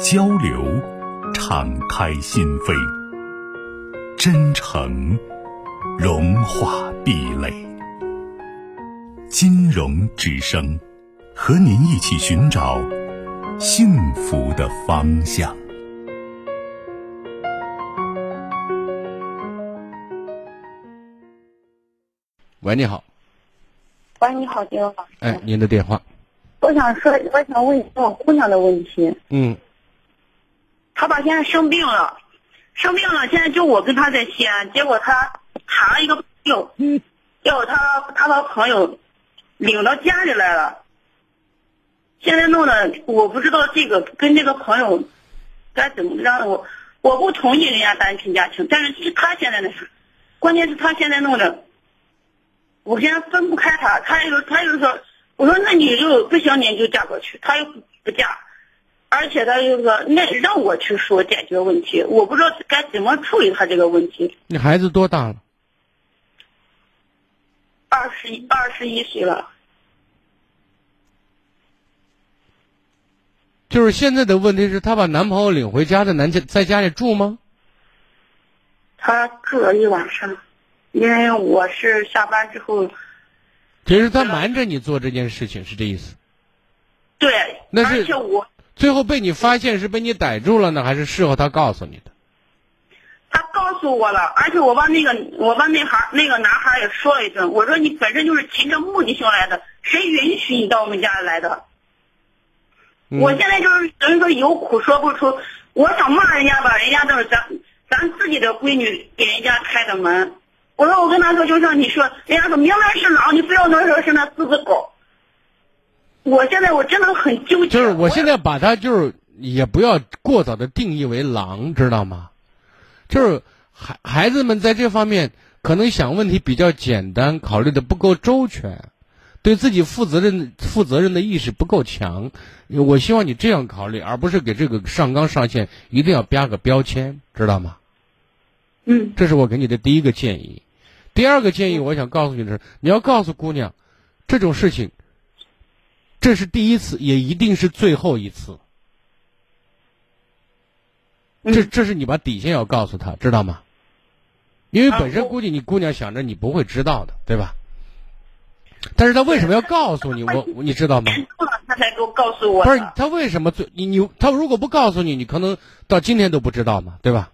交流，敞开心扉；真诚，融化壁垒。金融之声，和您一起寻找幸福的方向。喂，你好。喂，你好，金融老师。哎，您的电话。我想说，我想问一下我姑娘的问题。嗯。他爸现在生病了，生病了，现在就我跟他在西安，结果他谈了一个朋友，结果他他把朋友领到家里来了，现在弄的我不知道这个跟这个朋友该怎么让我我不同意人家单亲家庭，但是是他现在那啥，关键是他现在弄的，我现在分不开他，他又他又说，我说那你就不行，你就嫁过去，他又不嫁。而且他就说，那让我去说解决问题，我不知道该怎么处理他这个问题。你孩子多大了？二十一，二十一岁了。就是现在的问题是，她把男朋友领回家，在男家在家里住吗？他住了一晚上，因为我是下班之后。其实他瞒着你做这件事情，是这意思。对，那是而且我。最后被你发现是被你逮住了呢，还是事后他告诉你的？他告诉我了，而且我把那个我把那孩那个男孩也说了一顿，我说你本身就是凭着目的性来的，谁允许你到我们家来的？我现在就是等于说有苦说不出，我想骂人家吧，人家都是咱咱自己的闺女给人家开的门，我说我跟他说就像你说，人家说明明是狼，你非要能说是那狮子狗。我现在我真的很纠结。就是我现在把他就是也不要过早的定义为狼，知道吗？就是孩孩子们在这方面可能想问题比较简单，考虑的不够周全，对自己负责任负责任的意识不够强。我希望你这样考虑，而不是给这个上纲上线一定要标个标签，知道吗？嗯。这是我给你的第一个建议。第二个建议，我想告诉你的是，你要告诉姑娘，这种事情。这是第一次，也一定是最后一次。这这是你把底线要告诉他，知道吗？因为本身估计你姑娘想着你不会知道的，对吧？但是他为什么要告诉你？我你知道吗？他才给我告诉我。不是他为什么最你你他如果不告诉你，你可能到今天都不知道嘛，对吧？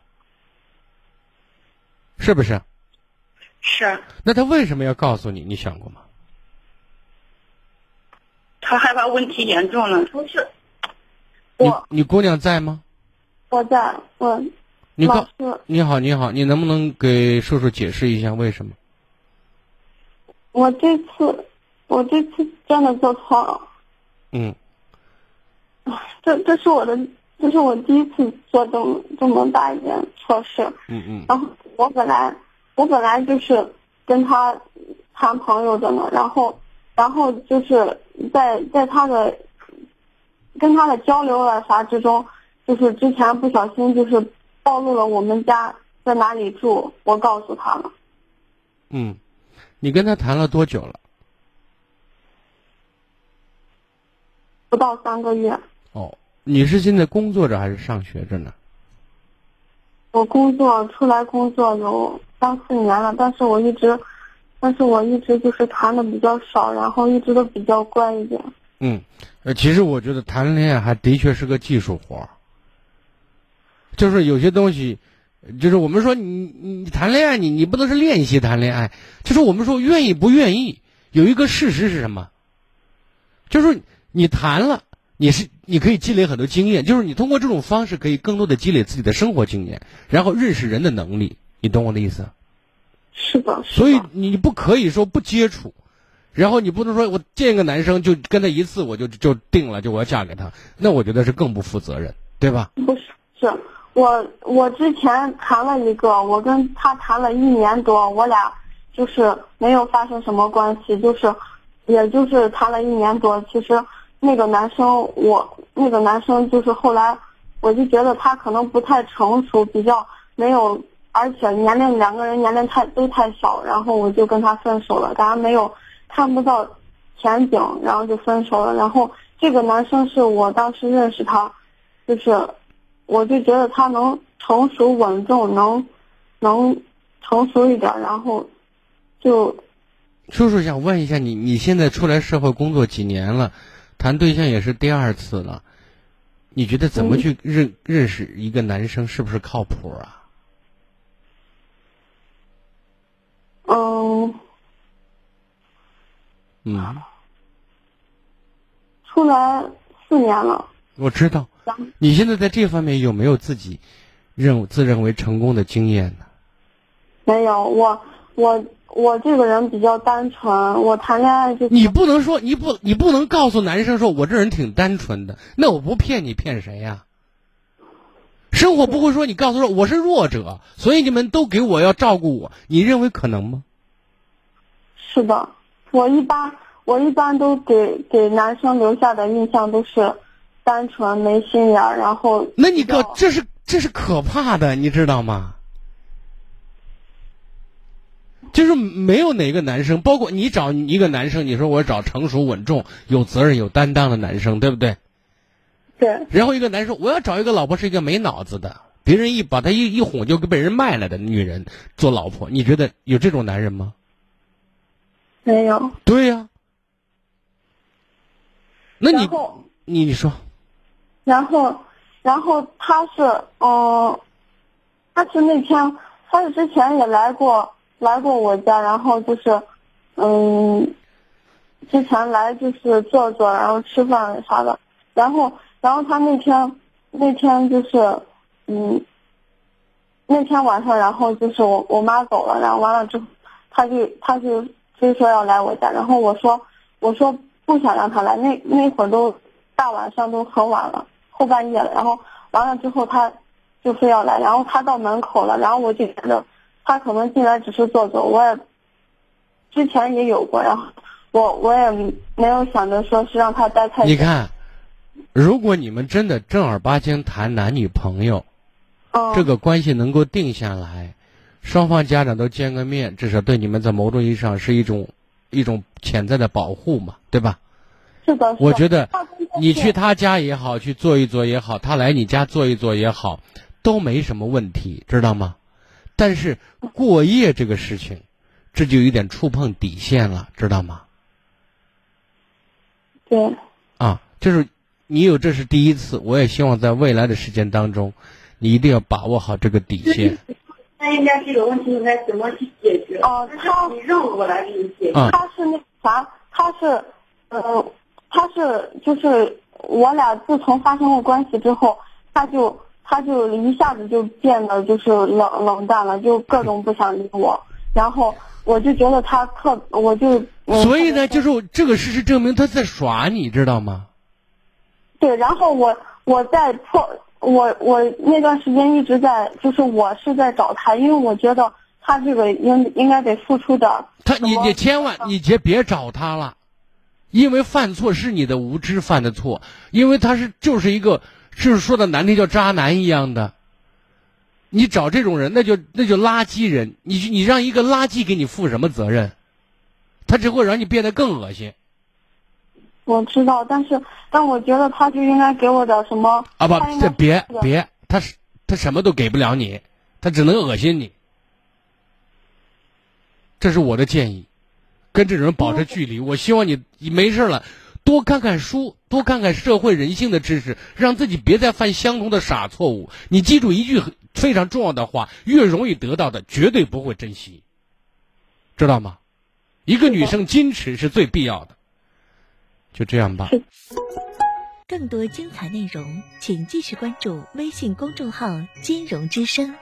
是不是？是。那他为什么要告诉你？你想过吗？他害怕问题严重了，不是。我你姑娘在吗？我在，我。你告你好，你好，你能不能给叔叔解释一下为什么？我这次，我这次真的做错了。嗯。这这是我的，这是我第一次做这么这么大一件错事。嗯嗯。然后我本来我本来就是跟他谈朋友的呢，然后然后就是。在在他的跟他的交流啊啥之中，就是之前不小心就是暴露了我们家在哪里住，我告诉他了。嗯，你跟他谈了多久了？不到三个月。哦，你是现在工作着还是上学着呢？我工作出来工作有三四年了，但是我一直。但是我一直就是谈的比较少，然后一直都比较乖一点。嗯，呃，其实我觉得谈恋爱还的确是个技术活儿。就是有些东西，就是我们说你你谈恋爱，你你不能是练习谈恋爱。就是我们说愿意不愿意，有一个事实是什么？就是你谈了，你是你可以积累很多经验，就是你通过这种方式可以更多的积累自己的生活经验，然后认识人的能力。你懂我的意思？是的，所以你不可以说不接触，然后你不能说我见一个男生就跟他一次我就就定了，就我要嫁给他，那我觉得是更不负责任，对吧？不是，是我我之前谈了一个，我跟他谈了一年多，我俩就是没有发生什么关系，就是也就是谈了一年多。其实那个男生，我那个男生就是后来，我就觉得他可能不太成熟，比较没有，而且年龄两个人年龄太都太小，然后我就跟他分手了，大家没有看不到前景，然后就分手了。然后这个男生是我当时认识他。就是，我就觉得他能成熟稳重，能能成熟一点，然后就。叔叔想问一下你，你现在出来社会工作几年了，谈对象也是第二次了，你觉得怎么去认认识一个男生是不是靠谱啊？嗯。嗯。出来四年了。我知道。你现在在这方面有没有自己认自认为成功的经验呢？没有，我我我这个人比较单纯，我谈恋爱就你不能说你不你不能告诉男生说我这人挺单纯的，那我不骗你骗谁呀？生活不会说你告诉说我是弱者，所以你们都给我要照顾我，你认为可能吗？是的，我一般我一般都给给男生留下的印象都是。单纯没心眼儿，然后那你可这是这是可怕的，你知道吗？就是没有哪个男生，包括你找一个男生，你说我找成熟稳重、有责任、有担当的男生，对不对？对。然后一个男生，我要找一个老婆是一个没脑子的，别人一把他一一哄就被人卖了的女人做老婆，你觉得有这种男人吗？没有。对呀。那你你你说。然后，然后他是，嗯，他是那天，他是之前也来过，来过我家，然后就是，嗯，之前来就是坐坐，然后吃饭啥的，然后，然后他那天，那天就是，嗯，那天晚上，然后就是我我妈走了，然后完了之后，他就他就非说要来我家，然后我说我说不想让他来，那那会儿都大晚上都很晚了。后半夜了，然后完了之后，他就非要来，然后他到门口了，然后我就觉得他可能进来只是坐坐，我也之前也有过，然后我我也没有想着说是让他待太久。你看，如果你们真的正儿八经谈男女朋友，这个关系能够定下来，双方家长都见个面，至少对你们在某种意义上是一种一种潜在的保护嘛，对吧？是的，我觉得你去他家也好，去坐一坐也好，他来你家坐一坐也好，都没什么问题，知道吗？但是过夜这个事情，这就有点触碰底线了，知道吗？对。啊，就是你有这是第一次，我也希望在未来的时间当中，你一定要把握好这个底线。那应该这个问题应该怎么去解决？哦，他你让我来给你解决。他是那啥，他是呃。他是就是我俩自从发生过关系之后，他就他就一下子就变得就是冷冷淡了，就各种不想理我。然后我就觉得他特，我就所以呢，就是这个事实证明他在耍你，知道吗？对，然后我我在破我我那段时间一直在就是我是在找他，因为我觉得他这个应应该得付出点。他你你千万你别别找他了。因为犯错是你的无知犯的错，因为他是就是一个，就是说的难听叫渣男一样的。你找这种人，那就那就垃圾人。你你让一个垃圾给你负什么责任？他只会让你变得更恶心。我知道，但是但我觉得他就应该给我点什么。啊不，这别别，他是他什么都给不了你，他只能恶心你。这是我的建议。跟这种人保持距离。我希望你没事了，多看看书，多看看社会人性的知识，让自己别再犯相同的傻错误。你记住一句非常重要的话：越容易得到的，绝对不会珍惜，知道吗？一个女生矜持是最必要的。就这样吧。更多精彩内容，请继续关注微信公众号“金融之声”。